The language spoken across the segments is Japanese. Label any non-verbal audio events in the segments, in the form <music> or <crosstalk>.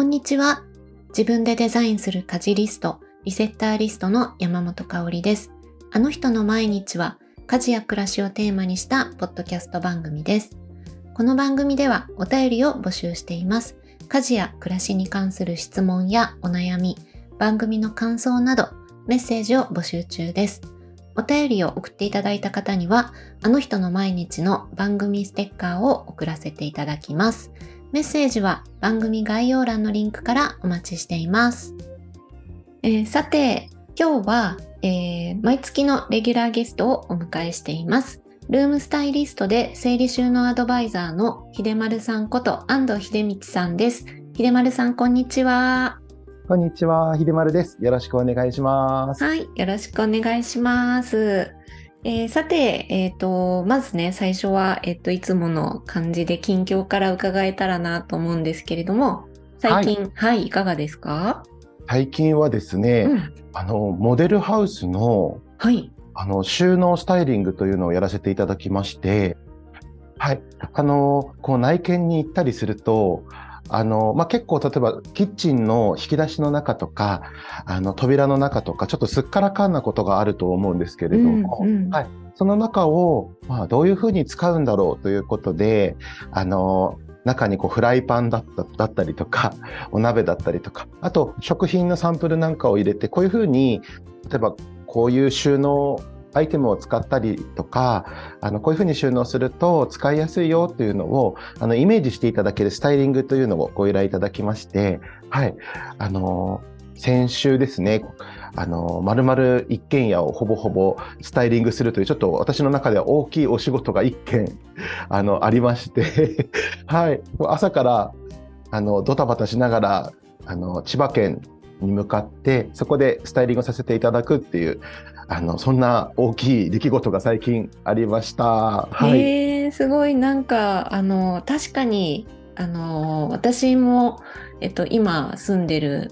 こんにちは。自分でデザインする家事リスト、リセッターリストの山本香里です。あの人の毎日は家事や暮らしをテーマにしたポッドキャスト番組です。この番組ではお便りを募集しています。家事や暮らしに関する質問やお悩み、番組の感想などメッセージを募集中です。お便りを送っていただいた方には、あの人の毎日の番組ステッカーを送らせていただきます。メッセージは番組概要欄のリンクからお待ちしています。えー、さて、今日は、えー、毎月のレギュラーゲストをお迎えしています。ルームスタイリストで整理収納アドバイザーの秀丸さんこと安藤秀道さんです。秀丸さん、こんにちは。こんにちは、秀丸です。よろしくお願いします。はい、よろしくお願いします。えー、さて、えっ、ー、と、まずね、最初は、えっ、ー、と、いつもの感じで近況から伺えたらなと思うんですけれども、最近、はい、はい、いかがですか？最近はですね、うん、あの、モデルハウスの、はい。あの、収納スタイリングというのをやらせていただきまして、はい。あの、こう内見に行ったりすると、あの、まあ、結構例えばキッチンの引き出しの中とか、あの扉の中とか、ちょっとすっからかんなことがあると思うんですけれども、うんうん、はい。その中を、まあ、どういうふうに使うんだろうということで、あの、中にこうフライパンだっただったりとか、お鍋だったりとか、あと食品のサンプルなんかを入れて、こういうふうに、例えばこういう収納アイテムを使ったりとか、あの、こういうふうに収納すると使いやすいよというのを、あの、イメージしていただけるスタイリングというのをご依頼いただきまして、はい、あの、先週ですね、あの、まるまる一軒家をほぼほぼスタイリングするという、ちょっと私の中では大きいお仕事が一件、<laughs> あの、ありまして <laughs> はい、朝から、あの、ドタバタしながら、あの、千葉県に向かって、そこでスタイリングさせていただくっていう、あのそんな大きい出来事が最近ありました。はい、えー、すごいなんかあの確かにあの私も、えっと、今住んでる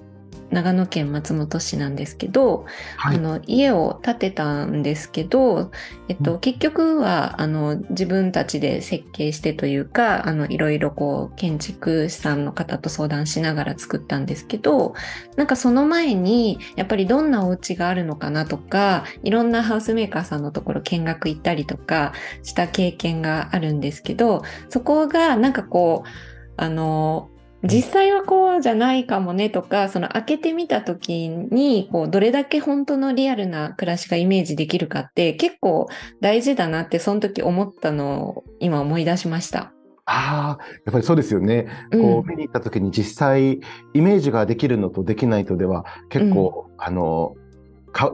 長野県松本市なんですけど、はい、あの家を建てたんですけど、えっと、結局はあの自分たちで設計してというかあのいろいろこう建築士さんの方と相談しながら作ったんですけどなんかその前にやっぱりどんなお家があるのかなとかいろんなハウスメーカーさんのところ見学行ったりとかした経験があるんですけどそこがなんかこうあの実際はこうじゃないかもねとか、その開けてみた時に、こう、どれだけ本当のリアルな暮らしがイメージできるかって結構大事だなって、その時思ったのを今思い出しました。ああ、やっぱりそうですよね。こう、見に行った時に実際、イメージができるのとできないとでは、結構、うん、あの、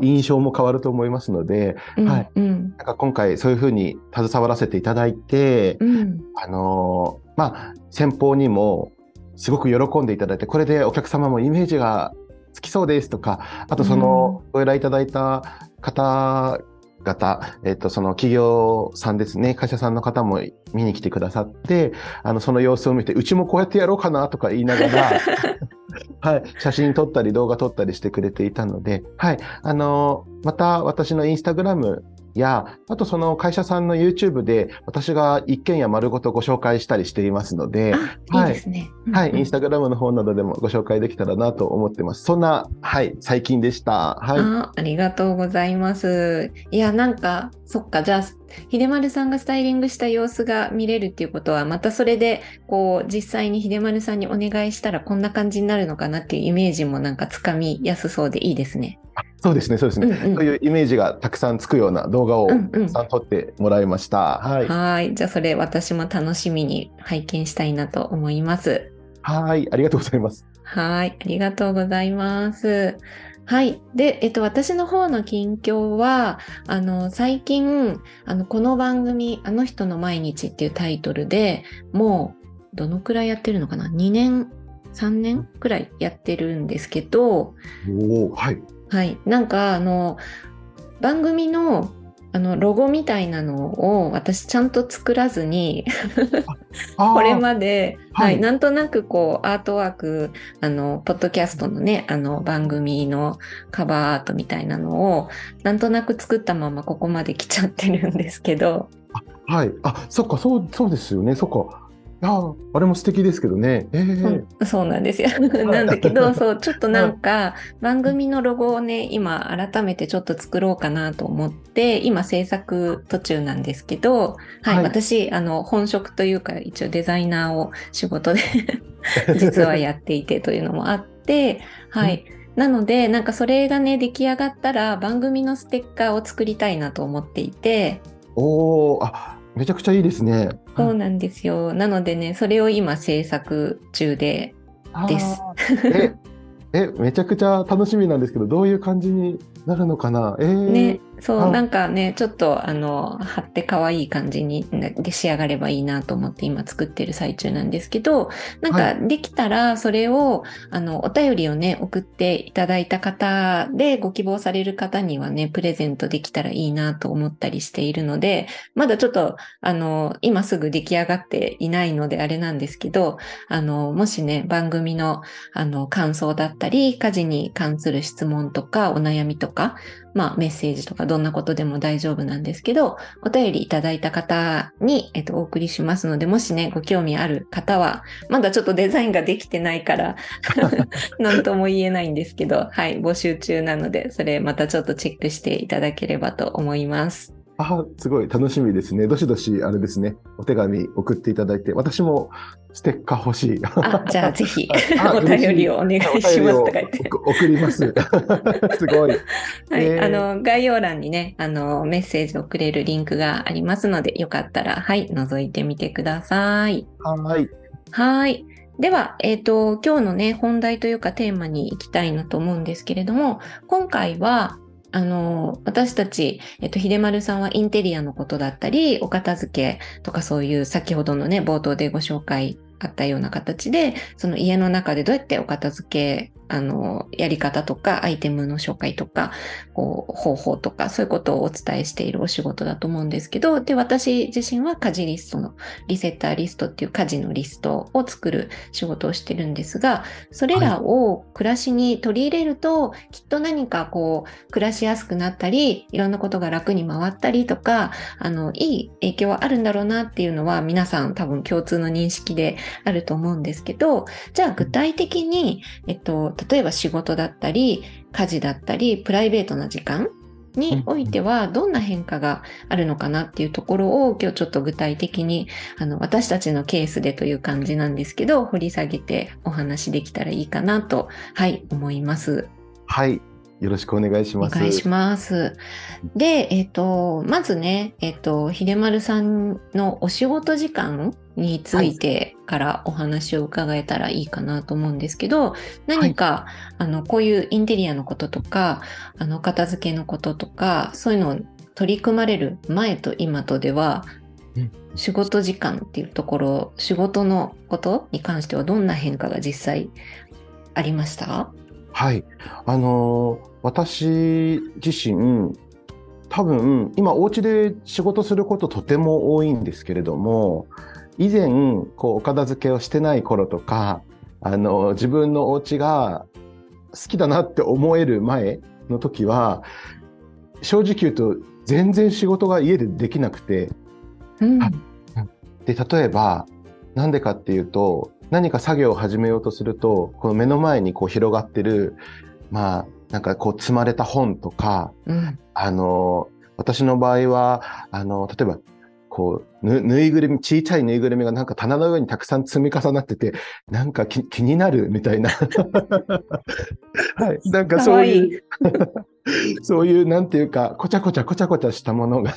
印象も変わると思いますので、うん、なんか今回そういうふうに携わらせていただいて、うん、あのまあ先方にもすごく喜んでいただいて、これでお客様もイメージがつきそうですとか、あとそのご依頼いただいた方々、えっと、その企業さんですね、会社さんの方も見に来てくださって、あの、その様子を見て、うちもこうやってやろうかなとか言いながら、<laughs> はい、写真撮ったり動画撮ったりしてくれていたので、はい、あの、また私のインスタグラムや、あとその会社さんの YouTube で私が一軒家丸ごとご紹介したりしていますので、はい、いいですね。はい、インスタグラムの方などでもご紹介できたらなと思ってます。そんな、はい、最近でした。はい。あありがとうございます。いや、なんか、そっか、じゃあ、秀丸さんがスタイリングした様子が見れるっていうことは、またそれで、こう、実際に秀丸さんにお願いしたらこんな感じになるのかなっていうイメージもなんかつかみやすそうでいいですね。そうですね、そうですね、うんうん。そういうイメージがたくさんつくような動画をたくさん撮ってもらいました。うんうん、はい。じゃあそれ私も楽しみに拝見したいなと思います。はい。ありがとうございます。はい。ありがとうございます。はい。で、えっと、私の方の近況は、あの、最近、あの、この番組、あの人の毎日っていうタイトルでもう、どのくらいやってるのかな ?2 年、3年？くらいやってるんですけど、おはい。はい、なんかあの番組のあのロゴみたいなのを私ちゃんと作らずにこれまで、はい、はい、なんとなくこうアートワークあのポッドキャストのねあの番組のカバーアートみたいなのをなんとなく作ったままここまで来ちゃってるんですけど。はい、あそっかそうそうですよね。そっかああれも素敵ですけどね。えー、うん、そうなんですよ。<laughs> なんだけど、<laughs> そう、ちょっとなんか、番組のロゴをね、今、改めてちょっと作ろうかなと思って、今、制作途中なんですけど、はい、はい、私、あの、本職というか、一応デザイナーを仕事で <laughs> 実はやっていてというのもあって、はい。なので、なんかそれがね、出来上がったら、番組のステッカーを作りたいなと思っていて。おお、あ、めちゃくちゃいいですね。そうなんですよ。なのでね、それを今制作中でです。え、え、めちゃくちゃ楽しみなんですけど、どういう感じになるのかな？えー、ね、そう、なんかね、ちょっとあの貼って可愛い感じにで仕上がればいいなと思って今作ってる最中なんですけど、なんかできたらそれを、はい、あのお便りをね送っていただいた方でご希望される方にはねプレゼントできたらいいなと思ったりしているので、まだちょっとあの今すぐ出来上がっていないのであれなんですけど、あのもしね番組のあの感想だったり家事に関する質問とかお悩みとかまあ、メッセージとかどんなことでも大丈夫なんですけど、お便りいただいた方に、えっと、お送りしますので、もしね、ご興味ある方は、まだちょっとデザインができてないから <laughs> なんとも言えないんですけど、はい、募集中なので、それまたちょっとチェックしていただければと思います。あすごい楽しみですね。どしどし、あれですね、お手紙送っていただいて、私もステッカー欲しい。あじゃあぜひ、<laughs> <laughs> お便りをお願いしますとか言って。送ります。<laughs> すごい。はい、えー、あの、概要欄にね、あの、メッセージをくれるリンクがありますので、よかったら、はい、覗いてみてください。はい。はい。では、えっ、ー、と、今日のね、本題というかテーマに行きたいなと思うんですけれども、今回は、あの、私たち、えっと、秀丸さんはインテリアのことだったり、お片付けとかそういう先ほどのね、冒頭でご紹介あったような形で、その家の中でどうやってお片付けあの、やり方とか、アイテムの紹介とか、こう、方法とか、そういうことをお伝えしているお仕事だと思うんですけど、で、私自身は家事リストの、リセッターリストっていう家事のリストを作る仕事をしてるんですが、それらを暮らしに取り入れると、はい、きっと何かこう、暮らしやすくなったり、いろんなことが楽に回ったりとか、あの、いい影響はあるんだろうなっていうのは、皆さん多分共通の認識であると思うんですけど、じゃあ具体的に、えっと、例えば仕事だったり、家事だったり、プライベートな時間においてはどんな変化があるのかなっていうところを今日ちょっと具体的にあの私たちのケースでという感じなんですけど掘り下げてお話できたらいいかなとはい思います。はいよろしくお願いします。お願いします。で、えっ、ー、と、まずね、えっ、ー、と、秀丸さんのお仕事時間についてからお話を伺えたらいいかなと思うんですけど、何か、はい、あの、こういうインテリアのこととか、あの、片付けのこととか、そういうのを取り組まれる前と今とでは、仕事時間っていうところ、仕事のことに関してはどんな変化が実際ありました？はい。あのー、私自身、多分、今お家で仕事することとても多いんですけれども、以前、こう、お片付けをしてない頃とか、あの、自分のお家が好きだなって思える前の時は、正直言うと、全然仕事が家でできなくて、うん、で、例えば、なんでかっていうと、何か作業を始めようとすると、この目の前にこう広がってる、まあ、なんかこう積まれた本とか、うん、あの、私の場合は、あの、例えば、こう、ぬ、ぬいぐるみ、小さいぬいぐるみがなんか棚の上にたくさん積み重なってて、なんか気になるみたいな。<laughs> はい。なんかそういう、<laughs> そういう、なんていうか、こちゃこちゃこちゃこちゃしたものが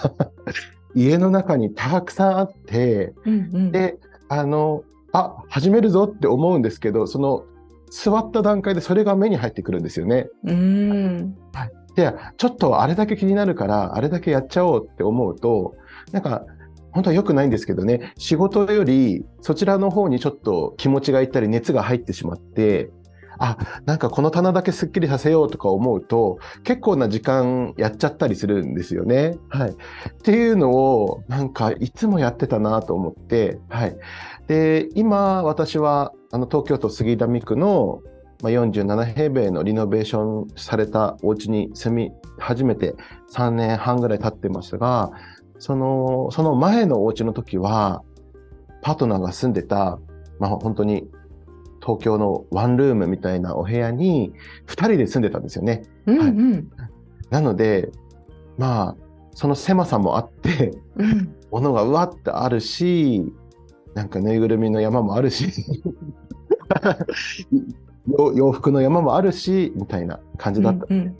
<laughs> 家の中にたくさんあって、うんうん、で、あの、あ始めるぞって思うんですけどその座った段階でそれが目に入ってくるんですよね。うんはい、でちょっとあれだけ気になるからあれだけやっちゃおうって思うとなんか本当は良くないんですけどね仕事よりそちらの方にちょっと気持ちがいったり熱が入ってしまってあなんかこの棚だけすっきりさせようとか思うと結構な時間やっちゃったりするんですよね。はい、っていうのをなんかいつもやってたなと思って、はい、で、今、私は、あの、東京都杉並区の、まあ、47平米のリノベーションされたお家に住み始めて3年半ぐらい経ってますが、その、その前のお家の時は、パートナーが住んでた、まあ、本当に東京のワンルームみたいなお部屋に2人で住んでたんですよね。うんうん、なのでまあその狭さもあって、うん、物がうわってあるしなんかぬいぐるみの山もあるし <laughs> 洋服の山もあるしみたいな感じだった。うんうん、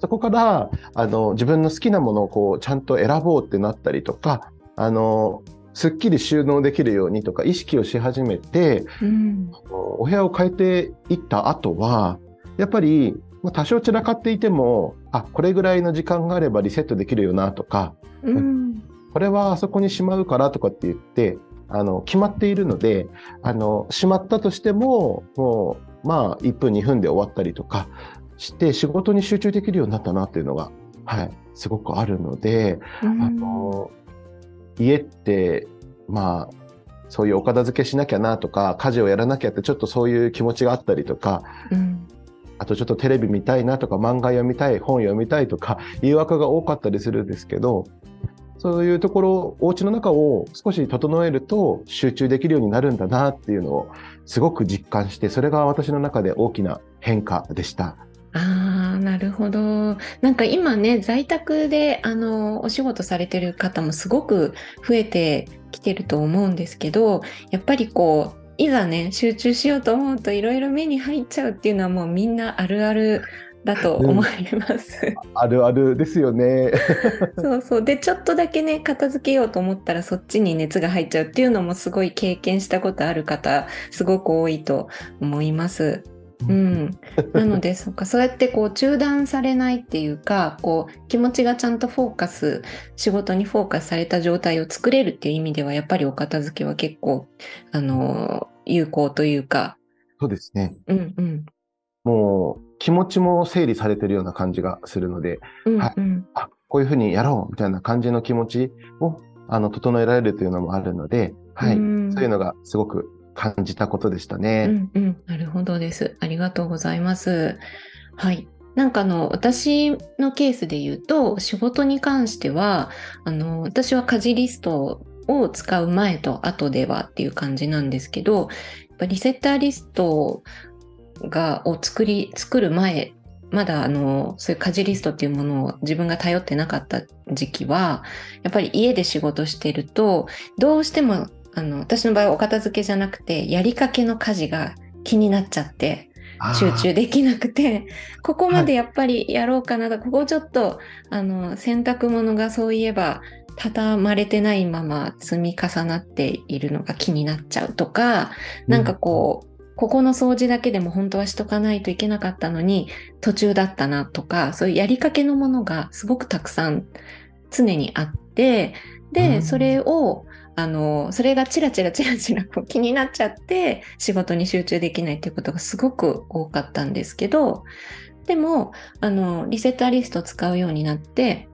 そこからあの自分の好きなものをこうちゃんと選ぼうってなったりとかあのすっきり収納できるようにとか意識をし始めて、うん、お部屋を変えていった後はやっぱり多少散らかっていてもあこれぐらいの時間があればリセットできるよなとか、うん、これはあそこにしまうからとかって言ってあの決まっているのであのしまったとしてももうまあ1分2分で終わったりとかして仕事に集中できるようになったなっていうのが、はい、すごくあるので、うん、あの家ってまあそういうお片付けしなきゃなとか家事をやらなきゃってちょっとそういう気持ちがあったりとか、うん、あとちょっとテレビ見たいなとか漫画読みたい本読みたいとか言い訳が多かったりするんですけどそういうところお家の中を少し整えると集中できるようになるんだなっていうのをすごく実感してそれが私の中で大きな変化でした。ああ、なるほど。なんか今ね、在宅であのお仕事されてる方もすごく増えてきてると思うんですけど、やっぱりこう、いざね、集中しようと思うといろいろ目に入っちゃうっていうのはもうみんなあるあるだと思います。うん、あるあるですよね。<laughs> そうそうでちょっとだけね片付けようと思ったらそっちに熱が入っちゃうっていうのもすごい経験したことある方すごく多いと思います。うん、<laughs> なのでそうかそうやってこう中断されないっていうかこう気持ちがちゃんとフォーカス仕事にフォーカスされた状態を作れるっていう意味ではやっぱりお片付けは結構あの有効というかそうですね、うんうん、もう気持ちも整理されてるような感じがするので、うんうん、はい、あこういうふうにやろうみたいな感じの気持ちをあの整えられるというのもあるので、はい、そういうのがすごく感じたことでしたね。うんうん、なるほどです。ありがとうございます。はい。なんかあの私のケースで言うと仕事に関してはあの私は家事リストを使う前と後ではっていう感じなんですけどやっぱリセッターリストがを作り作る前まだあのそういう家事リストっていうものを自分が頼ってなかった時期はやっぱり家で仕事してるとどうしてもあの私の場合はお片付けじゃなくてやりかけの家事が気になっちゃって集中できなくてここまでやっぱりやろうかなと、はい、ここちょっとあの洗濯物がそういえば畳まれてないまま積み重なっているのが気になっちゃうとか、うん、なんかこうここの掃除だけでも本当はしとかないといけなかったのに途中だったなとかそういうやりかけのものがすごくたくさん常にあってで、うん、それをあのそれがチラチラチラチラ <laughs> 気になっちゃって仕事に集中できないっていうことがすごく多かったんですけどでもあのリセッターリストを使うようになって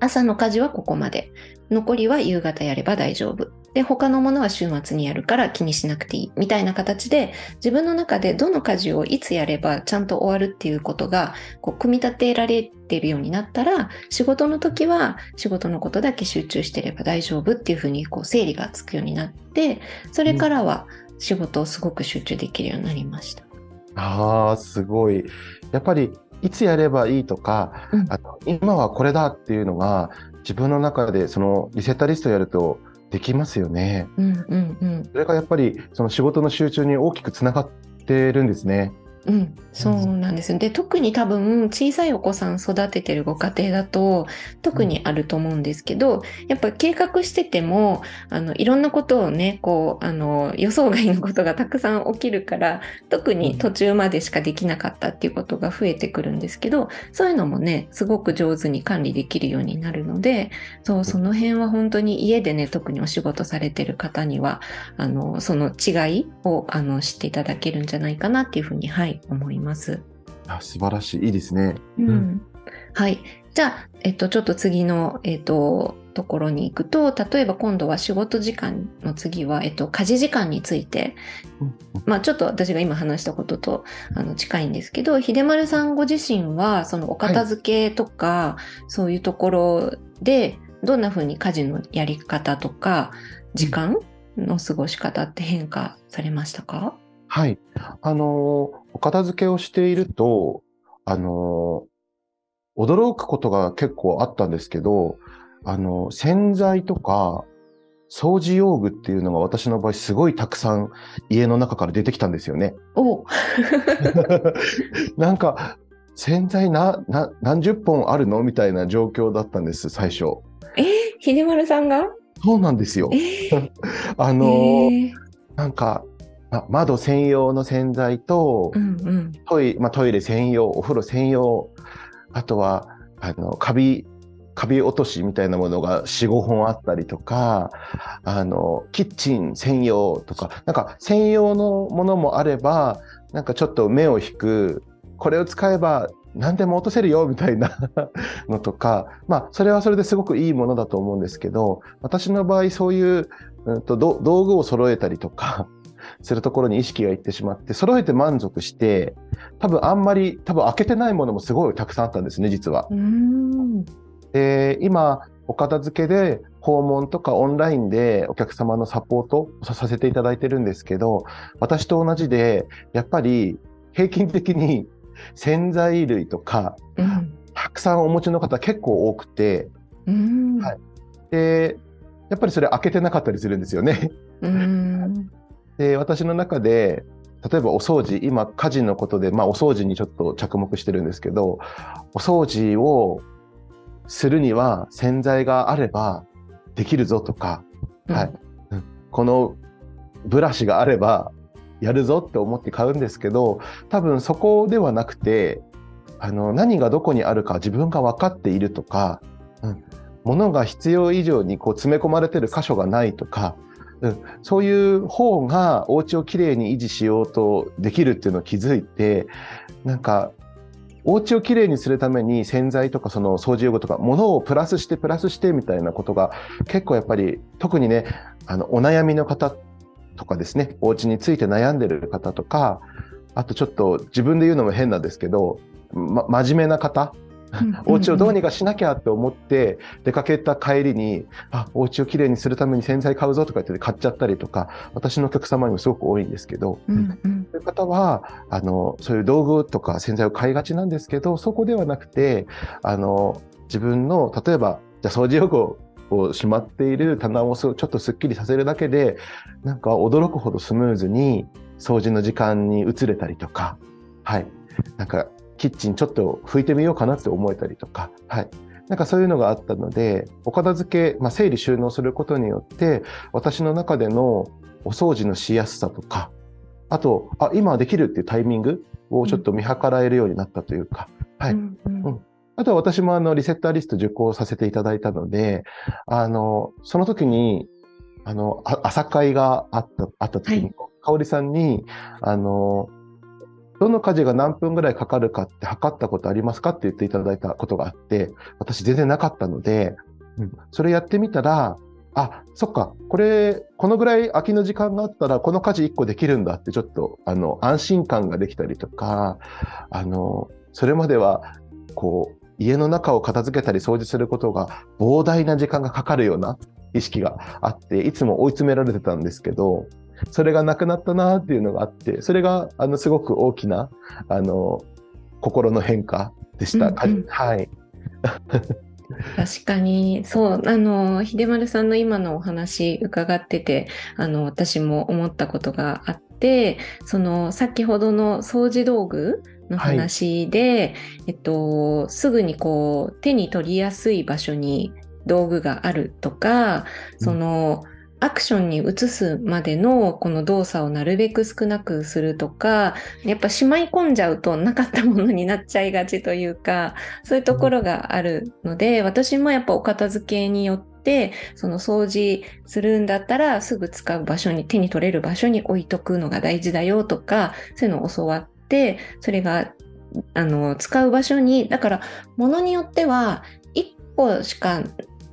朝の家事はここまで。残りは夕方やれば大丈夫で他のものは週末にやるから気にしなくていいみたいな形で自分の中でどの家事をいつやればちゃんと終わるっていうことがこう組み立てられているようになったら仕事の時は仕事のことだけ集中してれば大丈夫っていうふうにこう整理がつくようになってそれからは仕事をすごく集中できるようになりました。うん、あーすごいやっぱりいつやればいいとか、うん、あの今はこれだっていうのが自分の中でそのリセッタリストやるとできますよね。うんうんうん、それがやっぱりその仕事の集中に大きくつながってるんですね。うん、そうなんですで特に多分小さいお子さん育ててるご家庭だと特にあると思うんですけど、やっぱ計画しててもあのいろんなことをねこうあの予想外のことがたくさん起きるから特に途中までしかできなかったっていうことが増えてくるんですけどそういうのもねすごく上手に管理できるようになるのでそうその辺は本当に家でね特にお仕事されてる方にはあのその違いをあの知っていただけるんじゃないかなっていうふうにはい思います。あ素晴らしい。いいですね。うん、はい。じゃあ、えっと、ちょっと次の、えっと、ところに行くと例えば今度は仕事時間の次は、えっと、家事時間について、まあ、ちょっと私が今話したこととあの近いんですけど秀丸さんご自身はそのお片付けとか、はい、そういうところでどんなふうに家事のやり方とか時間の過ごし方って変化されましたか？はい。あの、お片付けをしていると、あの、驚くことが結構あったんですけど、あの、洗剤とか、掃除用具っていうのが私の場合すごいたくさん家の中から出てきたんですよね。お <laughs> なんか洗剤なな何十本あるのみたいな状況だったんです最初。え？ー、秀丸さんが？そうなんですよ。え？<laughs> ー、あの、えー、なんか窓専用の洗剤と、うんうん。トイまあ、トイレ専用お風呂専用あとはあのカビカビ落としみたいなものが45本あったりとかあのキッチン専用とかなんか専用のものもあればなんかちょっと目を引くこれを使えば何でも落とせるよみたいな <laughs> のとかまあそれはそれですごくいいものだと思うんですけど私の場合そういう、うんと、と道具を揃えたりとかするところに意識がいってしまって、揃えて満足して、多分あんまり、多分開けてないものもすごいたくさんあったんですね、実は。で、今、お片付けで訪問とかオンラインでお客様のサポートをさせていただいてるんですけど、私と同じで、やっぱり平均的に洗剤類とか、うん、たくさんお持ちの方結構多くて、はい、で、やっぱりそれ開けてなかったりするんですよね。で、私の中で、例えばお掃除、今家事のことで、まあお掃除にちょっと着目してるんですけど、お掃除をするには洗剤があればできるぞとか、うん、はい、このブラシがあればやるぞって思って買うんですけど、多分そこではなくて、あの何がどこにあるか自分が分かっているとか、うん、物が必要以上にこう詰め込まれてる箇所がないとか、うん、そういう方がお家をきれいに維持しようとできるっていうのを気づいてなんかお家をきれいにするために洗剤とかその掃除用具とか物をプラスしてプラスしてみたいなことが結構やっぱり特にねあのお悩みの方とかですねお家について悩んでる方とかあとちょっと自分で言うのも変なんですけど、ま、真面目な方お家をどうにかしなきゃって思って出かけた帰りに、あ、お家をきれいにするために洗剤買うぞとか言って買っちゃったりとか、私のお客様にもすごく多いんですけど、うんうん、そういう方は、あの、そういう道具とか洗剤を買いがちなんですけど、そこではなくて、あの、自分の、例えば、じゃ掃除用具をしまっている棚をちょっとすっきりさせるだけで、なんか驚くほどスムーズに掃除の時間に移れたりとか、はい。なんかキッチンちょっと拭いてみようかなって思えたりとか、はい。なんかそういうのがあったので、お片付け、まあ、整理収納することによって、私の中でのお掃除のしやすさとか、あと、あ、今できるっていうタイミングをちょっと見計らえるようになったというか、はい。うん、うん、あとは私もあのリセッターリスト受講させていただいたので、あの、その時に、あの、朝会があった、あった時に、はい、香織さんに、あの、どの家事が何分ぐらいかかるかって測ったことありますかって言っていただいたことがあって、私全然なかったので、うん、それやってみたら、あ、そっか、これ、このぐらい空きの時間があったら、この家事1個できるんだって、ちょっと、あの、安心感ができたりとか、あの、それまでは、こう、家の中を片付けたり掃除することが膨大な時間がかかるような意識があって、いつも追い詰められてたんですけど、それがなくなったなっていうのがあってそれがあのすごく大きなあの心の変化でした。うんうん、はい。<laughs> 確かに。そうあの秀丸さんの今のお話伺っててあの私も思ったことがあってその先ほどの掃除道具の話で、はい、えっと、すぐにこう手に取りやすい場所に道具があるとか、そのアクションに移すまでのこの動作をなるべく少なくするとか、やっぱしまい込んじゃうとなかったものになっちゃいがちというか、そういうところがあるので、私もやっぱお片付けによって、その掃除するんだったらすぐ使う場所に、手に取れる場所に置いとくのが大事だよとか、そういうのを教わって、それがあの使う場所に、だから物によっては1個しか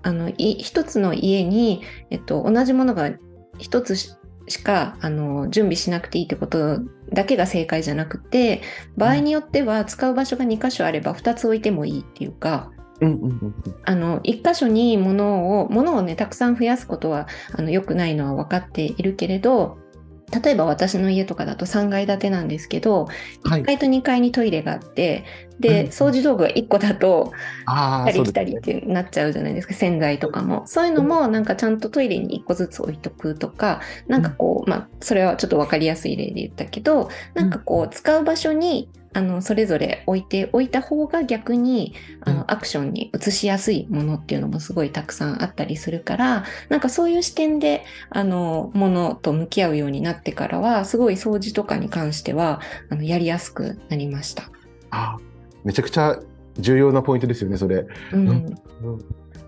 あの一つの家に、えっと、同じものが一つしかあの準備しなくていいってことだけが正解じゃなくて場合によっては使う場所が2箇所あれば2つ置いてもいいっていうか、あの一箇所に物を物をねたくさん増やすことはあの良くないのは分かっているけれど例えば私の家とかだと3階建てなんですけど、はい、1階と2階にトイレがあってで、掃除道具が1個だと来たり来たりってなっちゃうじゃないですか洗剤とかも。そういうのもなんかちゃんとトイレに1個ずつ置いとくとかなんかこうまあそれはちょっと分かりやすい例で言ったけどなんかこう使う場所にあのそれぞれ置いておいた方が逆にあのアクションに移しやすいものっていうのもすごいたくさんあったりするからなんかそういう視点であのものと向き合うようになってからはすごい掃除とかに関してはあのやりやすくなりました。あめちゃくちゃ重要なポイントですよねそれ、うん、うん、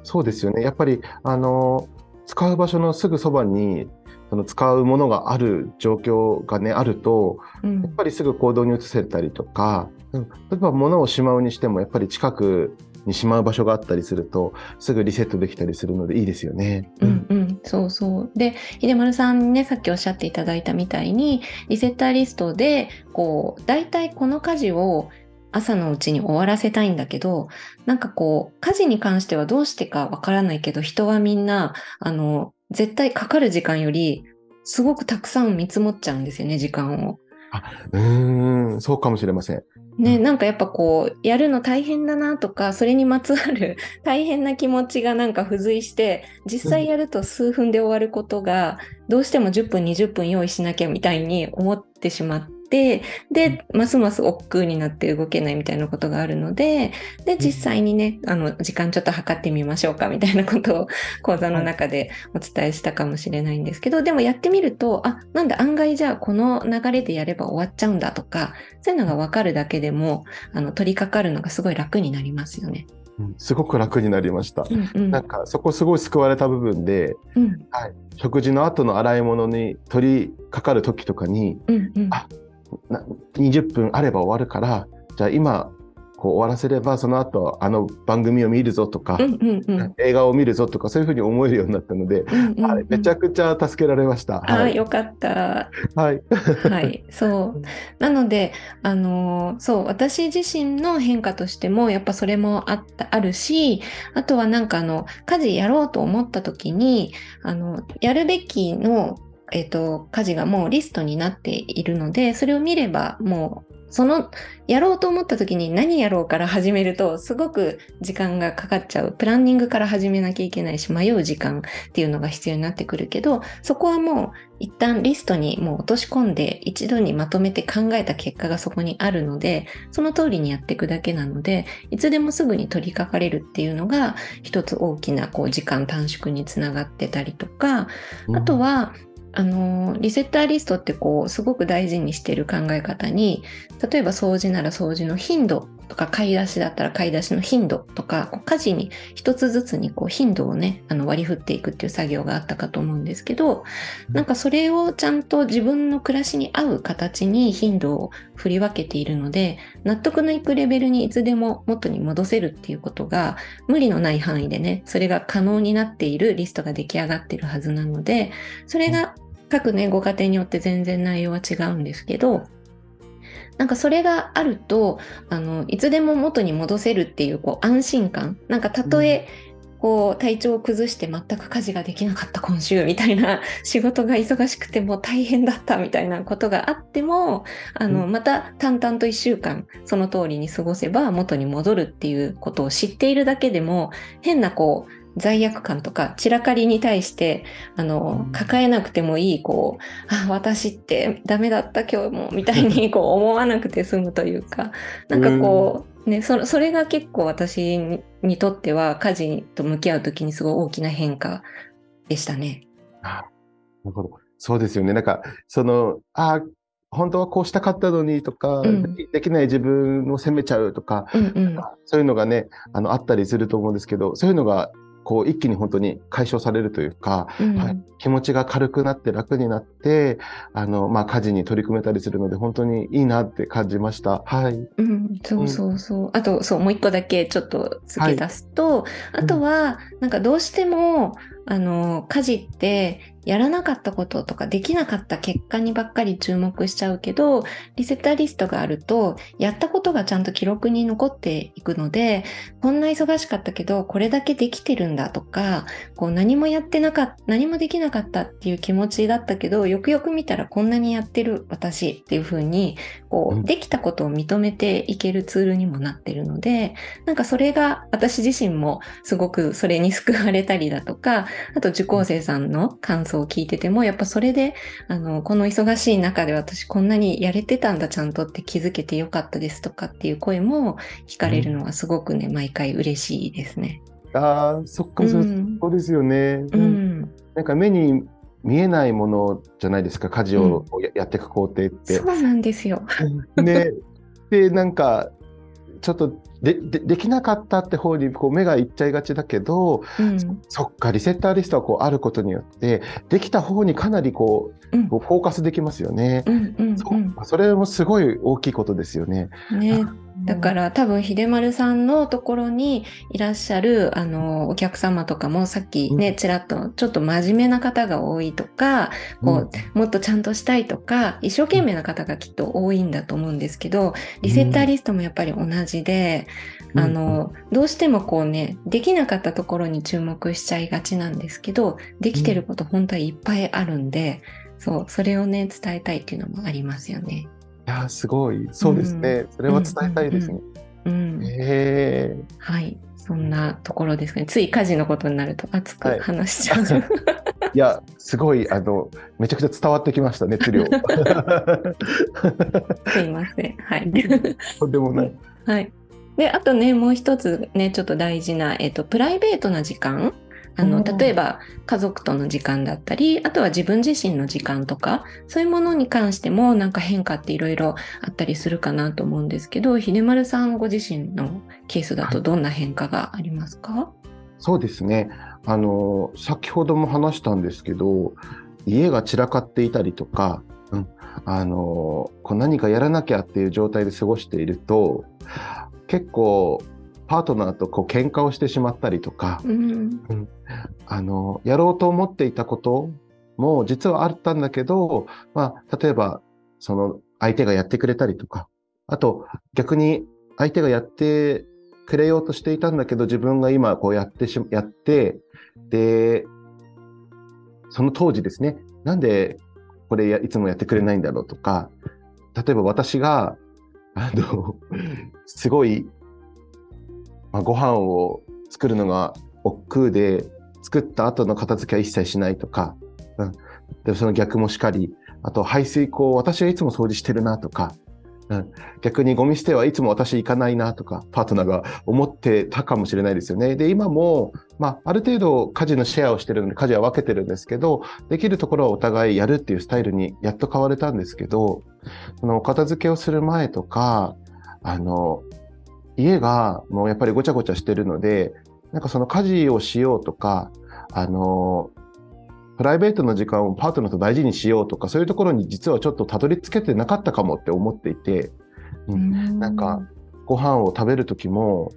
そうですよね。やっぱりあの使う場所のすぐそばにその使うものがある状況がねあると、うん、やっぱりすぐ行動に移せたりとか、うん、例えば物をしまうにしてもやっぱり近くにしまう場所があったりするとすぐリセットできたりするのでいいですよね。うんうん、そうそう。で秀丸さんねさっきおっしゃっていただいたみたいにリセッターリストでこう大体この家事を朝のうちに終わらせたいんだけどなんかこう家事に関してはどうしてかわからないけど人はみんなあの絶対かかる時間よりすごくたくさん見積もっちゃうんですよね、時間を。あうんそうかもしれません。ね、なんかやっぱこうやるの大変だなとかそれにまつわる <laughs> 大変な気持ちがなんか付随して実際やると数分で終わることがどうしても10分20分用意しなきゃみたいに思ってしまってでますます億劫になって動けないみたいなことがあるのでで実際にねあの時間ちょっと測ってみましょうかみたいなことを <laughs> 講座の中でお伝えしたかもしれないんですけどでもやってみるとあなんだ案外じゃあこの流れでやれば終わっちゃうんだとかそういうのが分かるだけでもあの取り掛かるのがすごい楽になりますよね。すごく楽になりました。うんうん、なんかそこすごい救われた部分で、うん、はい、食事の後の洗い物に取り掛かる時とかに、うんうん、あ20分あれば終わるからじゃあ今こう終わらせればその後あの番組を見るぞとか、うんうんうん、映画を見るぞとかそういうふうに思えるようになったので、うんうんうん、めちゃくちゃ助けられました。はい、よかった。はい、はい、そう。なのであのそう私自身の変化としてもやっぱそれもあったあるしあとはなんかあの家事やろうと思った時にあのやるべきのえっ、ー、と、家事がもうリストになっているので、それを見ればもう、その、やろうと思った時に何やろうから <laughs> 始めると、すごく時間がかかっちゃう。プランニングから始めなきゃいけないし、迷う時間っていうのが必要になってくるけど、そこはもう一旦リストにもう落とし込んで、一度にまとめて考えた結果がそこにあるので、その通りにやっていくだけなので、いつでもすぐに取り掛かれるっていうのが、一つ大きなこう時間短縮につながってたりとか、あとは、あのリセッターリストってこうすごく大事にしてる考え方に例えば掃除なら掃除の頻度とか買い出しだったら買い出しの頻度とか家事に一つずつにこう頻度をねあの割り振っていくっていう作業があったかと思うんですけどなんかそれをちゃんと自分の暮らしに合う形に頻度を振り分けているので納得のいくレベルにいつでも元に戻せるっていうことが無理のない範囲でねそれが可能になっているリストが出来上がってるはずなのでそれが各ね、ご家庭によって全然内容は違うんですけど、なんかそれがあると、あの、いつでも元に戻せるっていう、こう、安心感。なんかたとえ、こう、体調を崩して全く家事ができなかった今週みたいな、<laughs> 仕事が忙しくても大変だったみたいなことがあっても、あの、また淡々と1週間、その通りに過ごせば元に戻るっていうことを知っているだけでも、変なこう、罪悪感とか散らかりに対してあの抱えなくてもいいこうあ私ってダメだった今日もみたいに <laughs> こう思わなくて済むというかなんかこう、ね、そそれが結構私にとっては家事と向き合う時にすごい大きな変化でしたね。なるほど。そうですよね。なんかそのあ本当はこうしたかったのにとか、うん、できない自分を責めちゃうとか、うんうん、そういうのがねあのあったりすると思うんですけどそういうのがこう一気に本当に解消されるというか、うん、はい、気持ちが軽くなって楽になってあの、まあ、家事に取り組めたりするので本当にいいなって感じました。はい、うん、そうそうそう、うん、あとそうもう一個だけちょっと付け出すと、はい、あとはなんかどうしてもあの家事ってやらなかったこととかできなかった結果にばっかり注目しちゃうけど、リセッターリストがあると、やったことがちゃんと記録に残っていくので、こんな忙しかったけど、これだけできてるんだとか、こう何もやってなかった、何もできなかったっていう気持ちだったけど、よくよく見たらこんなにやってる私っていう風に、こう、できたことを認めていけるツールにもなってるので、なんかそれが私自身もすごくそれに救われたりだとか、あと受講生さんの感想を聞いてても、やっぱそれで、あの、この忙しい中で私こんなにやれてたんだちゃんとって気づけてよかったですとかっていう声も聞かれるのはすごくね、うん、毎回嬉しいですね。ああ、そっか、うん、そうですよね。うん。なんか目に見えないものじゃないですか、家事をやっていく工程って。そうなんですよ。ね。で、なんか、ちょっとででできなかったって方にこう目がいっちゃいがちだけど、うん、そっかリセッターリストはこうあることによってできた方にかなりこう、うん、フォーカスできますよね、うんうんうん、そそれもすごい大きいことですよね。ね。だから多分秀丸さんのところにいらっしゃるあのお客様とかもさっきね、ちらっとちょっと真面目な方が多いとか、こうもっとちゃんとしたいとか一生懸命な方がきっと多いんだと思うんですけどリセッターリストもやっぱり同じで、あのどうしてもこうねできなかったところに注目しちゃいがちなんですけどできてること本当はいっぱいあるんで、そうそれをね伝えたいっていうのもありますよね。いやすごいそうですね、うん、それは伝えたいですね。うん、うん、えー、はいそんなところですねつい家事のことになると熱く話しちゃう。は <laughs> いいや、すごい、あの、めちゃくちゃ伝わってきました、熱量。<laughs> すいません。はい。<laughs> とんでもない。はい。で、あとね、もう一つね、ちょっと大事な、えっと、プライベートな時間あの例えば家族との時間だったりあとは自分自身の時間とかそういうものに関してもなんか変化っていろいろあったりするかなと思うんですけど秀丸さんご自身のケースだとどんな変化がありますか、はい、そうですね。あの先ほども話したんですけど家が散らかっていたりとか、うん、あのこう何かやらなきゃっていう状態で過ごしていると結構パートナーとこう喧嘩をしてしまったりとか、うん、うん、あのやろうと思っていたことも実はあったんだけど、まあ、例えばその相手がやってくれたりとかあと逆に相手がやってくれようとしていたんだけど自分が今こうやってしやってでその当時ですねなんでこれいつもやってくれないんだろうとか例えば私があのすごいまあ、ご飯を作るのが億劫で作った後の片付けは一切しないとか、うん、でその逆もしかりあと排水溝私はいつも掃除してるなとか、うん、逆にゴミ捨てはいつも私行かないなとかパートナーが思ってたかもしれないですよね。で今も、まあ、ある程度家事のシェアをしてるので家事は分けてるんですけどできるところはお互いやるっていうスタイルにやっと変われたんですけどその片付けをする前とかあの家がもうやっぱりごちゃごちゃしてるので、なんかその家事をしようとか、あの、プライベートの時間をパートナーと大事にしようとか、そういうところに実はちょっとたどり着けてなかったかもって思っていて、うん、なんかご飯を食べる時も、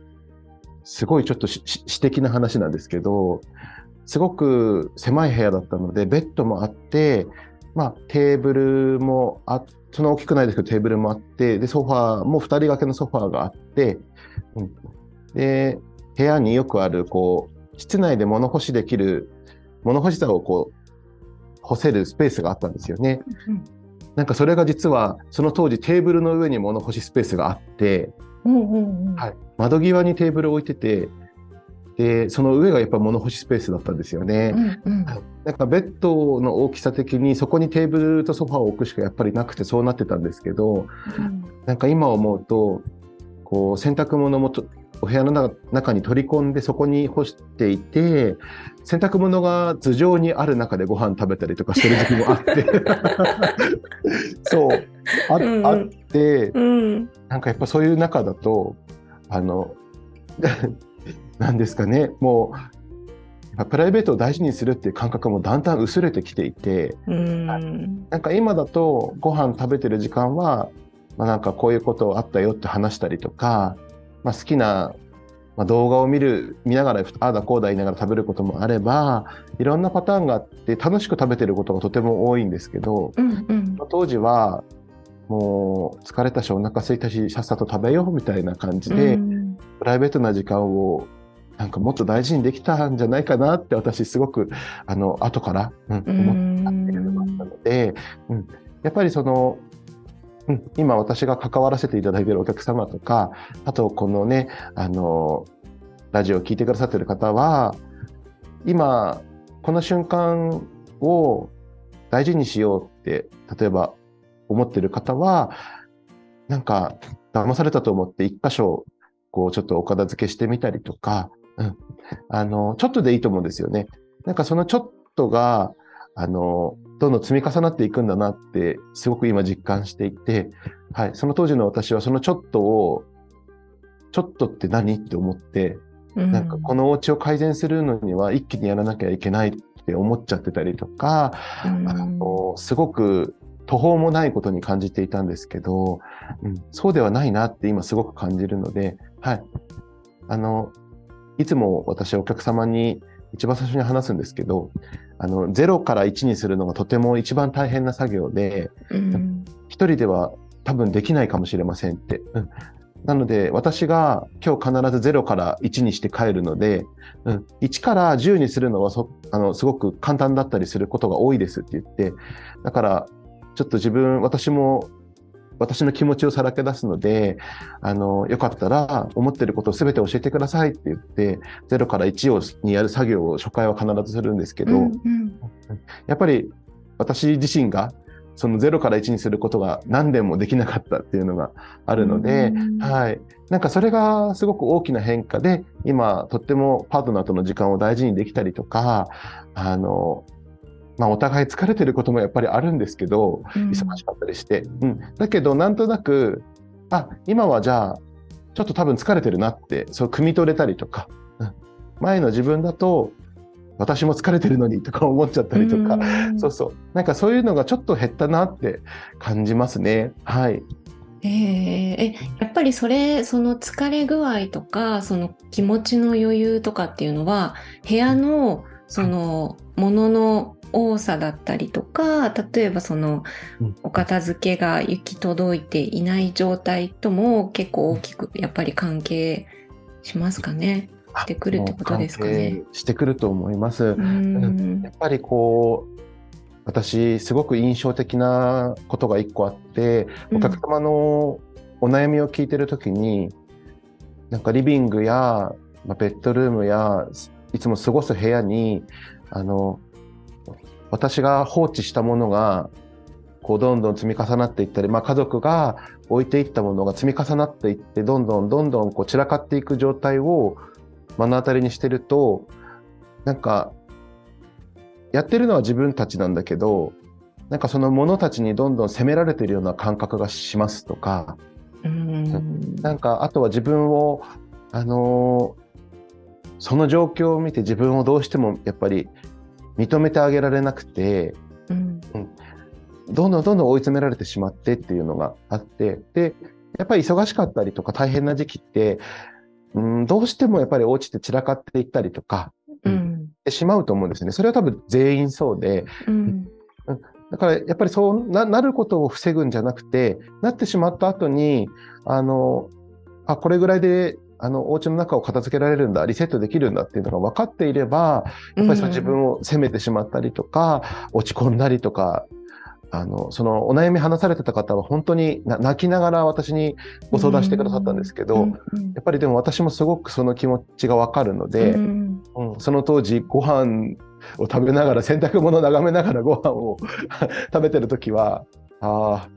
すごいちょっと私的な話なんですけど、すごく狭い部屋だったので、ベッドもあって、まあ、テーブルもあっそんな大きくないですけどテーブルもあって、で、ソファーも2人掛けのソファーがあって、うん、で、部屋によくある、こう、室内で物干しできる、物干し座をこう、干せるスペースがあったんですよね。うん、なんかそれが実は、その当時テーブルの上に物干しスペースがあって、はい、窓際にテーブルを置いてて、で、その上がやっぱ物干しスペースだったんですよね。うんうん、なんかベッドの大きさ的にそこにテーブルとソファーを置くしかやっぱりなくてそうなってたんですけど、うん、なんか今思うと、こう洗濯物もとお部屋の中に取り込んでそこに干していて洗濯物が頭上にある中でご飯食べたりとかしてる時期もあって。<laughs> そう。あうん、あって、うん、なんかやっぱそういう中だとあのなんですかね、もう、プライベートを大事にするっていう感覚もだんだん薄れてきていて、ん。なんか今だとご飯食べてる時間は、まあ、なんかこういうことあったよって話したりとか、まあ、好きなまあ、動画を見る見ながらああだこうだ言いながら食べることもあればいろんなパターンがあって楽しく食べてることがとても多いんですけど、うんうん、当時はもう疲れたしお腹空いたしさっさと食べようみたいな感じで、うん、プライベートな時間をなんかもっと大事にできたんじゃないかなって私すごくあの後から、うん、思ったっていうのがあったので、うん、やっぱりそのうん、今私が関わらせていただいているお客様とか、あとこのね、あの、ラジオを聴いてくださっている方は、今、この瞬間を大事にしようって、例えば思ってる方は、なんか、騙されたと思って一箇所、こう、ちょっとお片付けしてみたりとか、うん。あの、ちょっとでいいと思うんですよね。なんかそのちょっとが、あの、どんどん積み重なっていくんだなって、すごく今実感していて、はい、その当時の私はそのちょっとを、ちょっとって何って思って、なんかこのお家を改善するのには一気にやらなきゃいけないって思っちゃってたりとか、あのすごく途方もないことに感じていたんですけど、うん、そうではないなって今すごく感じるので、はい。あの、いつも私はお客様に一番最初に話すんですけど、あの、0から1にするのがとても一番大変な作業で、うん、一人では多分できないかもしれませんって。うん、なので、私が今日必ず0から1にして帰るので、うん、1から10にするのはそあのすごく簡単だったりすることが多いですって言って、だから、ちょっと自分、私も私の気持ちをさらけ出すので、あの、よかったら思ってることを全て教えてくださいって言って、0から1をにやる作業を初回は必ずするんですけど、うんうん、やっぱり私自身がその0から1にすることが何年もできなかったっていうのがあるので、はい。なんかそれがすごく大きな変化で、今とってもパートナーとの時間を大事にできたりとか、あの、まあ、お互い疲れてることもやっぱりあるんですけど、忙しかったりして。うん。だけど、なんとなく、あ、今はじゃあ、ちょっと多分疲れてるなって、そう、汲み取れたりとか、うん、前の自分だと、私も疲れてるのにとか思っちゃったりとか、うそうそう。なんかそういうのがちょっと減ったなって感じますね。はい。えー、えやっぱりそれその疲れ具合とかその気持ちの余裕とかっていうのは部屋のそのものの多さだったりとか例えばそのお片付けが行き届いていない状態とも結構大きくやっぱり関係しますかね？してくるってことですかね？してくると思います。やっぱりこう私すごく印象的なことが一個あってお客様のお悩みを聞いてる時に、なんかリビングや、まあ、ベッドルームやいつも過ごす部屋にあの私が放置したものが、こう、どんどん積み重なっていったり、まあ、家族が置いていったものが積み重なっていって、どんどんどんどんこう散らかっていく状態を目の当たりにしてると、なんか、やってるのは自分たちなんだけど、なんかそのものたちにどんどん責められているような感覚がしますとか、ん。なんかあとは自分を、あのー、その状況を見て自分をどうしてもやっぱり認めてあげられなくて、うん、うん、どんどんどんどん追い詰められてしまってっていうのがあって、で、やっぱり忙しかったりとか大変な時期って、うん、どうしてもやっぱり落ちて散らかっていったりとか、うん、してしまうと思うんですね。それは多分全員そうで、うん、だからやっぱりそうななることを防ぐんじゃなくて、なってしまった後に、あの、あ、これぐらいであの、お家の中を片付けられるんだ、リセットできるんだっていうのが分かっていれば、やっぱりその自分を責めてしまったりとか、うん、落ち込んだりとか、あの、そのお悩み話されてた方は本当に泣きながら私にご相談してくださったんですけど、うん。うん、やっぱりでも私もすごくその気持ちがわかるので、うん、うん、その当時ご飯を食べながら洗濯物を眺めながらご飯を <laughs> 食べてる時は、ああ、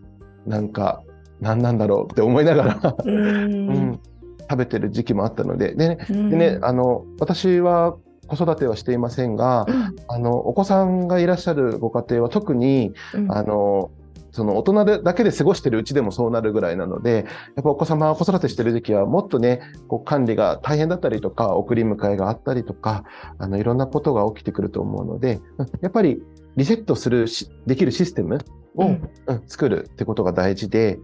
なんか何なんだろうって思いながらうん <laughs> 食べてる時期もあったので、でね、うん、でねあの私は子育てはしていませんが、うん、あのお子さんがいらっしゃるご家庭は特に、うん、あのその大人でだけで過ごしてるうちでもそうなるぐらいなので、やっぱお子様子育てしてる時期はもっとね、こう管理が大変だったりとか、送り迎えがあったりとか、あのいろんなことが起きてくると思うので、やっぱりリセットするし、できるシステムを、うん、作るってことが大事で、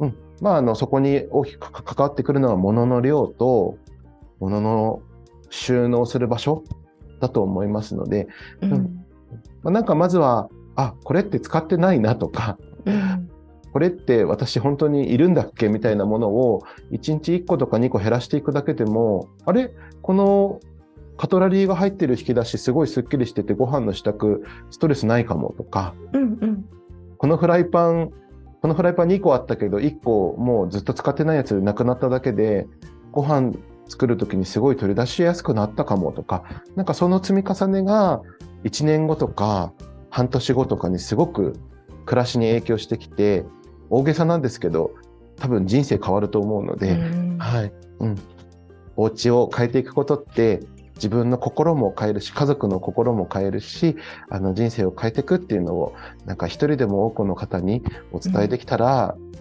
うん、まあ、あのそこに大きく関わってくるのは物の量と、物の収納する場所だと思いますので、うん、まあ、なんかまずはあこれって使ってないなとか、うん、これって私本当にいるんだっけみたいなものを1日1個とか2個減らしていくだけでもあれ？このカトラリーが入ってる引き出しすごいすっきりしててご飯の支度ストレスないかもとか、うんうん、このフライパンこのフライパン2個あったけど1個もうずっと使ってないやつなくなっただけでご飯作る時にすごい取り出しやすくなったかもとかなんかその積み重ねが1年後とか半年後とかにすごく暮らしに影響してきて大げさなんですけど多分人生変わると思うので、はい。うん、お家を変えていくことって自分の心も変えるし家族の心も変えるしあの人生を変えていくっていうのをなんか一人でも多くの方にお伝えできたら、うん、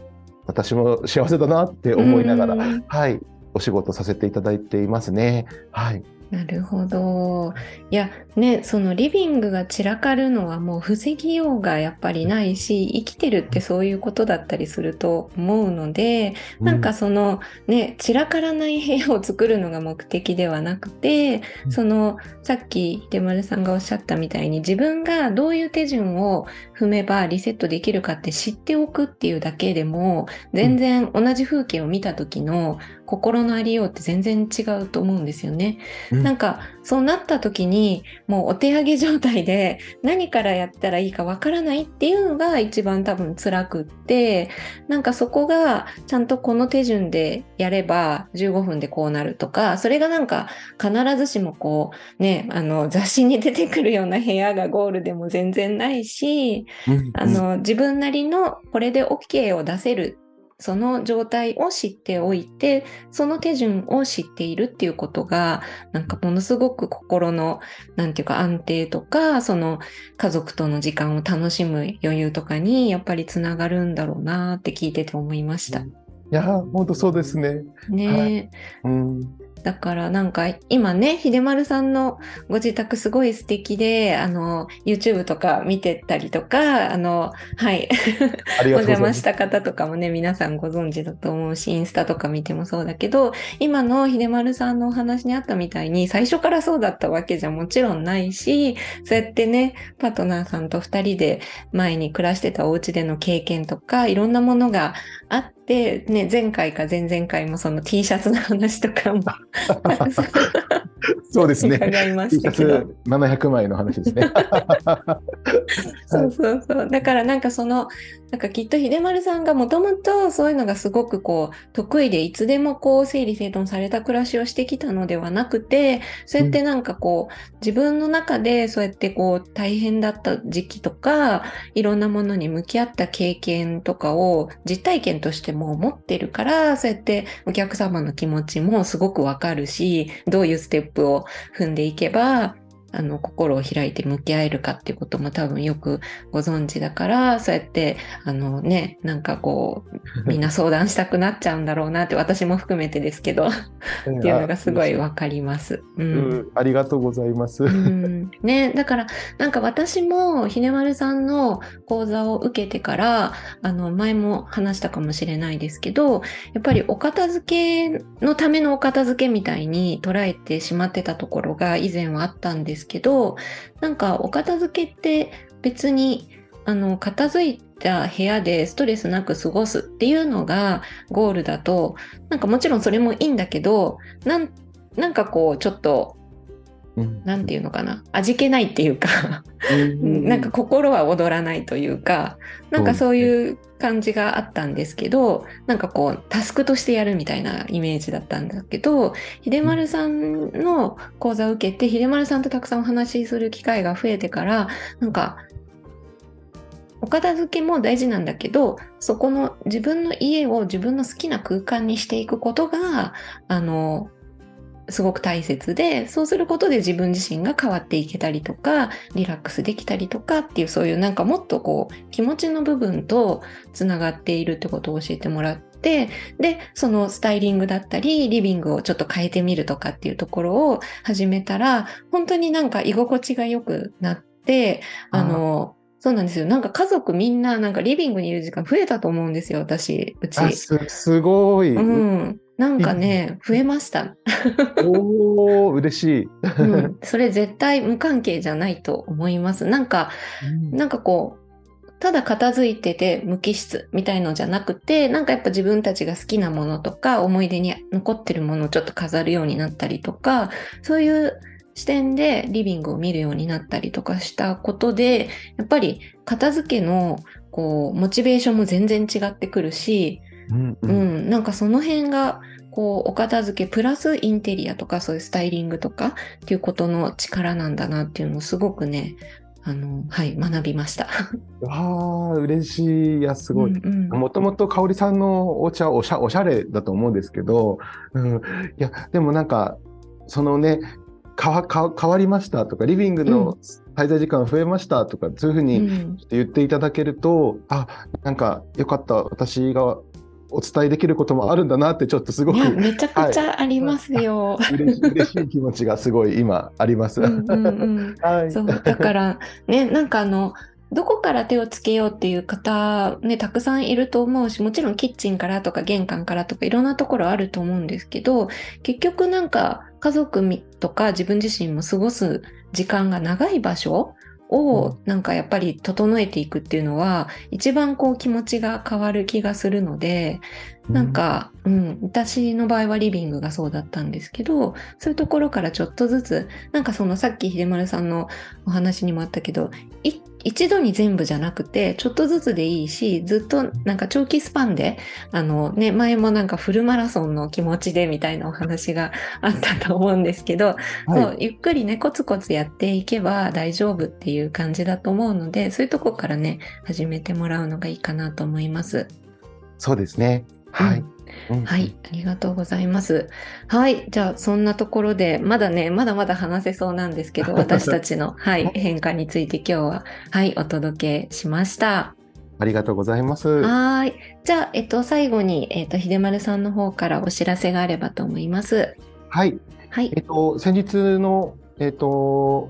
私も幸せだなって思いながら、はいお仕事させていただいていますね。はいなるほど。いや、ね、そのリビングが散らかるのはもう防ぎようがやっぱりないし、生きてるってそういうことだったりすると思うので、うん、なんかそのね、散らからない部屋を作るのが目的ではなくて、そのさっき秀丸さんがおっしゃったみたいに自分がどういう手順を踏めばリセットできるかって知っておくっていうだけでも、全然同じ風景を見た時の心のありようって全然違うと思うんですよね。うん、なんかそうなった時にもうお手上げ状態で何からやったらいいかわからないっていうのが一番多分辛くってなんかそこがちゃんとこの手順でやれば15分でこうなるとかそれがなんか必ずしもこうねあの雑誌に出てくるような部屋がゴールでも全然ないし、うん、あの自分なりのこれで OK を出せるその状態を知っておいて、その手順を知っているっていうことが、なんかものすごく心の、なんていうか安定とか、その家族との時間を楽しむ余裕とかにやっぱりつながるんだろうなって聞いてて思いました。いや、本当そうですね。ね、はい、うん、だからなんか今ね、秀丸さんのご自宅すごい素敵で、あの、YouTube とか見てたりとか、あの、はい。お邪魔した方とかもね、皆さんご存知だと思うし、インスタとか見てもそうだけど、今の秀丸さんのお話にあったみたいに、最初からそうだったわけじゃもちろんないし、そうやってね、パートナーさんと二人で前に暮らしてたお家での経験とか、いろんなものがあって、ね、前回か前々回もその T シャツの話とかも <laughs> そうですね。伺いましたけど。700枚の話ですね。<laughs> そうそうそう。だからなんかその、なんかきっと秀丸さんがもともとそういうのがすごくこう得意でいつでもこう整理整頓された暮らしをしてきたのではなくて、そうやってなんかこう、自分の中でそうやってこう大変だった時期とか、いろんなものに向き合った経験とかを実体験としても持ってるから、そうやってお客様の気持ちもすごくわかるし、どういうステップを踏んでいけば、あの心を開いて向き合えるかっていうことも多分よくご存知だからそうやってあのねなんかこう <laughs> みんな相談したくなっちゃうんだろうなって私も含めてですけどっていうのがすごい分かります。うん、ありがとうございます。うん、ねだからなんか私もひねまるさんの講座を受けてからあの前も話したかもしれないですけどやっぱりお片付けのためのお片付けみたいに捉えてしまってたところが以前はあったんですですけどなんかお片付けって別にあの片付いた部屋でストレスなく過ごすっていうのがゴールだとなんかもちろんそれもいいんだけどなんなんかこうちょっと何て言うのかな？味気ないっていうか。<laughs> なんか心は躍らないというかなんかそういう感じがあったんですけどなんかこうタスクとしてやるみたいなイメージだったんだけど秀丸さんの講座を受けて秀丸さんとたくさんお話しする機会が増えてからなんかお片付けも大事なんだけどそこの自分の家を自分の好きな空間にしていくことがあのすごく大切でそうすることで自分自身が変わっていけたりとかリラックスできたりとかっていうそういうなんかもっとこう気持ちの部分とつながっているってことを教えてもらってでそのスタイリングだったりリビングをちょっと変えてみるとかっていうところを始めたら本当になんか居心地が良くなってあのそうなんですよ。なんか家族みんななんかリビングにいる時間増えたと思うんですよ、私、うち。すすごい。うん。なんかね、増えました。おお、嬉しい、うん。それ絶対無関係じゃないと思います。なんか、うん、なんかこう、ただ片付いてて無機質みたいのじゃなくて、なんかやっぱ自分たちが好きなものとか、思い出に残ってるものをちょっと飾るようになったりとか、そういう視点でリビングを見るようになったりとかしたことで、やっぱり片付けのこうモチベーションも全然違ってくるし、うん、うん、なんかその辺がこうお片付けプラスインテリアとかそういうスタイリングとかっていうことの力なんだなっていうのをすごくねあのはい学びました。ああ嬉しい。いやすごい。もともと香織さんのお茶おしゃおしゃれだと思うんですけど、うん、いやでもなんかそのね変わ変わりましたとかリビングの滞在時間増えましたとか、うん、そういうふうに言っていただけると、うん、あなんかよかった。私がお伝えできることもあるんだなってちょっとすごくめちゃくちゃありますよ、<laughs> はい、嬉し嬉しい気持ちがすごい今あります。うんうんうんはい、そうだからねなんかあのどこから手をつけようっていう方ねたくさんいると思うしもちろんキッチンからとか玄関からとかいろんなところあると思うんですけど結局なんか家族とか自分自身も過ごす時間が長い場所をなんかやっぱり整えていくっていうのは一番こう気持ちが変わる気がするのでなんか、うん、私の場合はリビングがそうだったんですけどそういうところからちょっとずつなんかそのさっき秀丸さんのお話にもあったけど一度に全部じゃなくてちょっとずつでいいしずっとなんか長期スパンであのね前もなんかフルマラソンの気持ちでみたいなお話があったと思うんですけど、はい、そうゆっくりねコツコツやっていけば大丈夫っていう感じだと思うのでそういうとこからね始めてもらうのがいいかなと思います。そうですね。はい、うん、はい、ありがとうございます。はい、じゃあそんなところでまだねまだまだ話せそうなんですけど <laughs> 私たちのはい変化について今日ははいお届けしました。ありがとうございます。はい。じゃあ、えっと、最後に、えっと、秀丸さんの方からお知らせがあればと思います。はい。はい。えっと、先日の、えっと、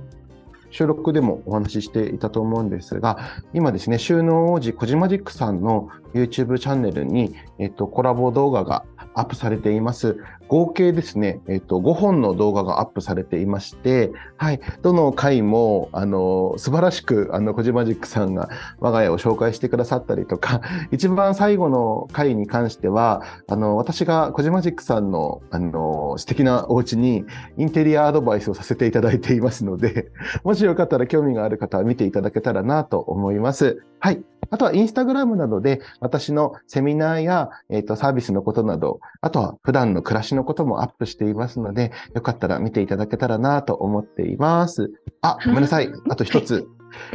収録でもお話ししていたと思うんですが、今ですね、収納王子コジマジックさんの YouTube チャンネルに、えっと、コラボ動画がアップされています。合計ですね、えっと、5本の動画がアップされていまして、はい、どの回も、あの、素晴らしく、あの、コジマジックさんが我が家を紹介してくださったりとか、<laughs> 一番最後の回に関しては、あの、私がコジマジックさんの、あの、素敵なお家にインテリアアドバイスをさせていただいていますので、<laughs> もしよかったら興味がある方は見ていただけたらなと思います。はい。あとはインスタグラムなどで私のセミナーや、えーと、サービスのことなど、あとは普段の暮らしのこともアップしていますので、よかったら見ていただけたらなと思っています。あ、ごめんなさい。あと一つ。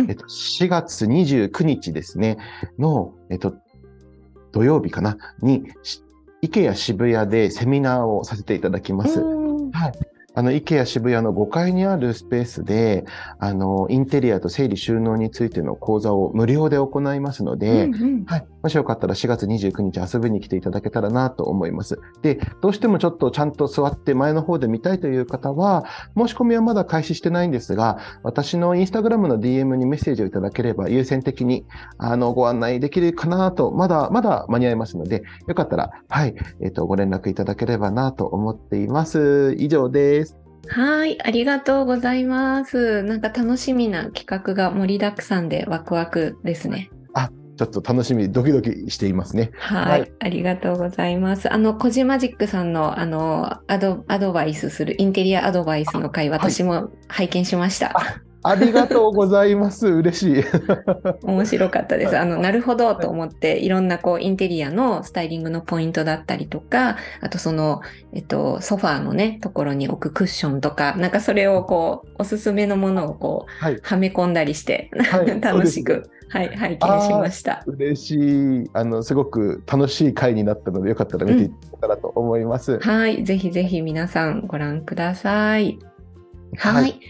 えっと、4月29日ですね、の、えっと、土曜日かな、に、IKEA 渋谷でセミナーをさせていただきます。はい。あの、IKEA 渋谷の5階にあるスペースで、あの、インテリアと整理収納についての講座を無料で行いますので、うんうん、はい。もしよかったら4月29日遊びに来ていただけたらなと思います。で、どうしてもちょっとちゃんと座って前の方で見たいという方は、申し込みはまだ開始してないんですが、私のインスタグラムの DM にメッセージをいただければ優先的に、あの、ご案内できるかなと、まだ、まだ間に合いますので、よかったら、はい、えっ、ー、と、ご連絡いただければなと思っています。以上です。はい、ありがとうございます。なんか楽しみな企画が盛りだくさんでワクワクですね。あ、ちょっと楽しみ、ドキドキしていますね。はい、はい、ありがとうございます。あの、コジマジックさんの、あの、アド、アドバイスする、インテリアアドバイスの回、私も拝見しました。ありがとうございます。嬉しい。面白かったです。あの、なるほどと思って、いろんなこう、インテリアのスタイリングのポイントだったりとか、あとその、えっと、ソファーのね、ところに置くクッションとか、なんかそれをこう、おすすめのものをこう、はい、はめ込んだりして、はい、<laughs> 楽しく。はい、拝見しました。嬉しい。あの、すごく楽しい回になったので、よかったら見ていただけたらと思います、うん、はい、ぜひぜひ皆さんご覧ください。はい、はい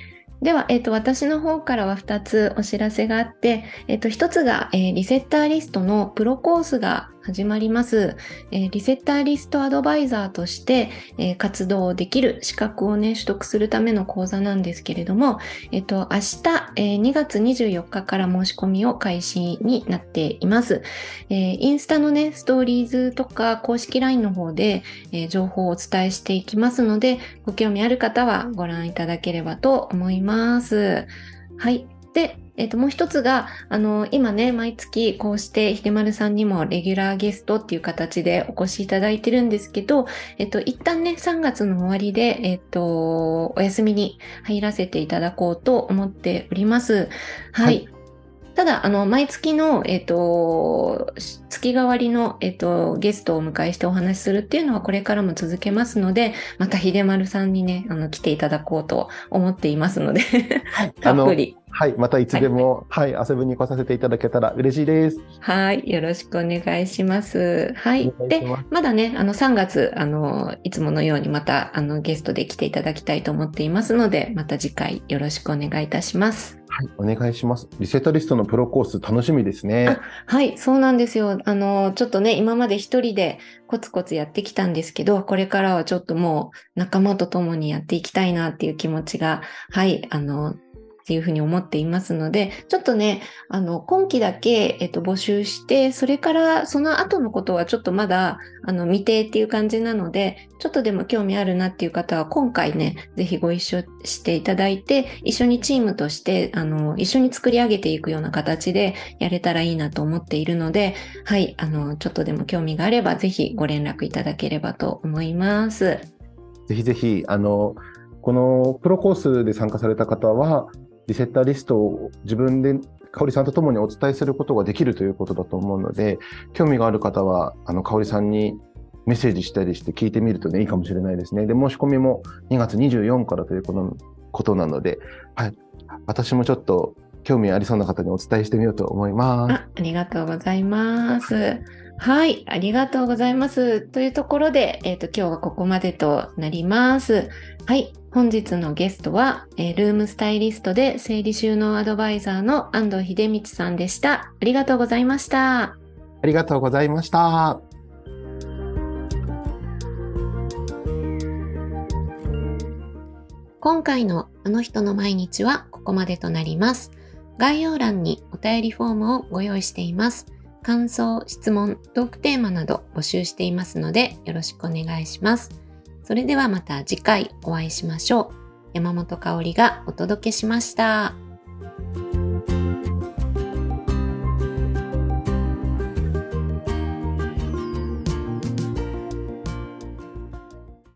では、えっ、と、私の方からは2つお知らせがあって、えっ、と、1つが、えー、リセッターリストのプロコースが始まります。えー、リセッターリストアドバイザーとして、えー、活動できる資格をね、取得するための講座なんですけれども、えっ、と、明日、えー、2月24日から申し込みを開始になっています。えインスタのね、ストーリーズとか公式 LINE の方で、え情報をお伝えしていきますので、ご興味ある方はご覧いただければと思います。はい。で、えっ、ー、と、もう一つが、あの、今ね、毎月こうしてひでまるさんにもレギュラーゲストっていう形でお越しいただいてるんですけど、えっ、ー、と、一旦ね、3月の終わりで、えっ、ー、と、お休みに入らせていただこうと思っております。はい、はいただ、あの、毎月の、えっ、ー、と、月替わりの、えっ、ー、と、ゲストをお迎えしてお話しするっていうのはこれからも続けますので、また秀丸さんにね、あの、来ていただこうと思っていますので <laughs> たっぷり。はい、またいつでも、はい、はい、遊びに来させていただけたら嬉しいです。はい、よろしくお願いします。はい。で、まだね、あの、3月、あの、いつものようにまた、あの、ゲストで来ていただきたいと思っていますので、また次回よろしくお願いいたします。はい、お願いします。リセットリストのプロコース楽しみですね。はい、そうなんですよ。あの、ちょっとね、今まで一人でコツコツやってきたんですけど、これからはちょっともう仲間と共にやっていきたいなっていう気持ちが、はい、あの、っていうふうに思っていますので、ちょっとね、あの、今期だけ、えっと、募集して、それからその後のことはちょっとまだ、あの、未定っていう感じなので、ちょっとでも興味あるなっていう方は、今回ね、ぜひご一緒していただいて、一緒にチームとして、あの、一緒に作り上げていくような形でやれたらいいなと思っているので、はい、あの、ちょっとでも興味があれば、ぜひご連絡いただければと思います。ぜひぜひ、あの、このプロコースで参加された方は、リセッターリストを自分で香織さんと共にお伝えすることができるということだと思うので、興味がある方は、あの、香織さんにメッセージしたりして聞いてみるとね、いいかもしれないですね。で、申し込みも2月24からということなので、はい。私もちょっと興味ありそうな方にお伝えしてみようと思います。ありがとうございます。はい、ありがとうございます。というところで、えっ、ー、と、今日はここまでとなります。はい、本日のゲストは、えー、ルームスタイリストで整理収納アドバイザーの安藤秀道さんでした。ありがとうございました。ありがとうございました。今回のあの人の毎日はここまでとなります。概要欄にお便りフォームをご用意しています。感想、質問、トークテーマなど募集していますのでよろしくお願いします。それではまた次回お会いしましょう。山本香里がお届けしました。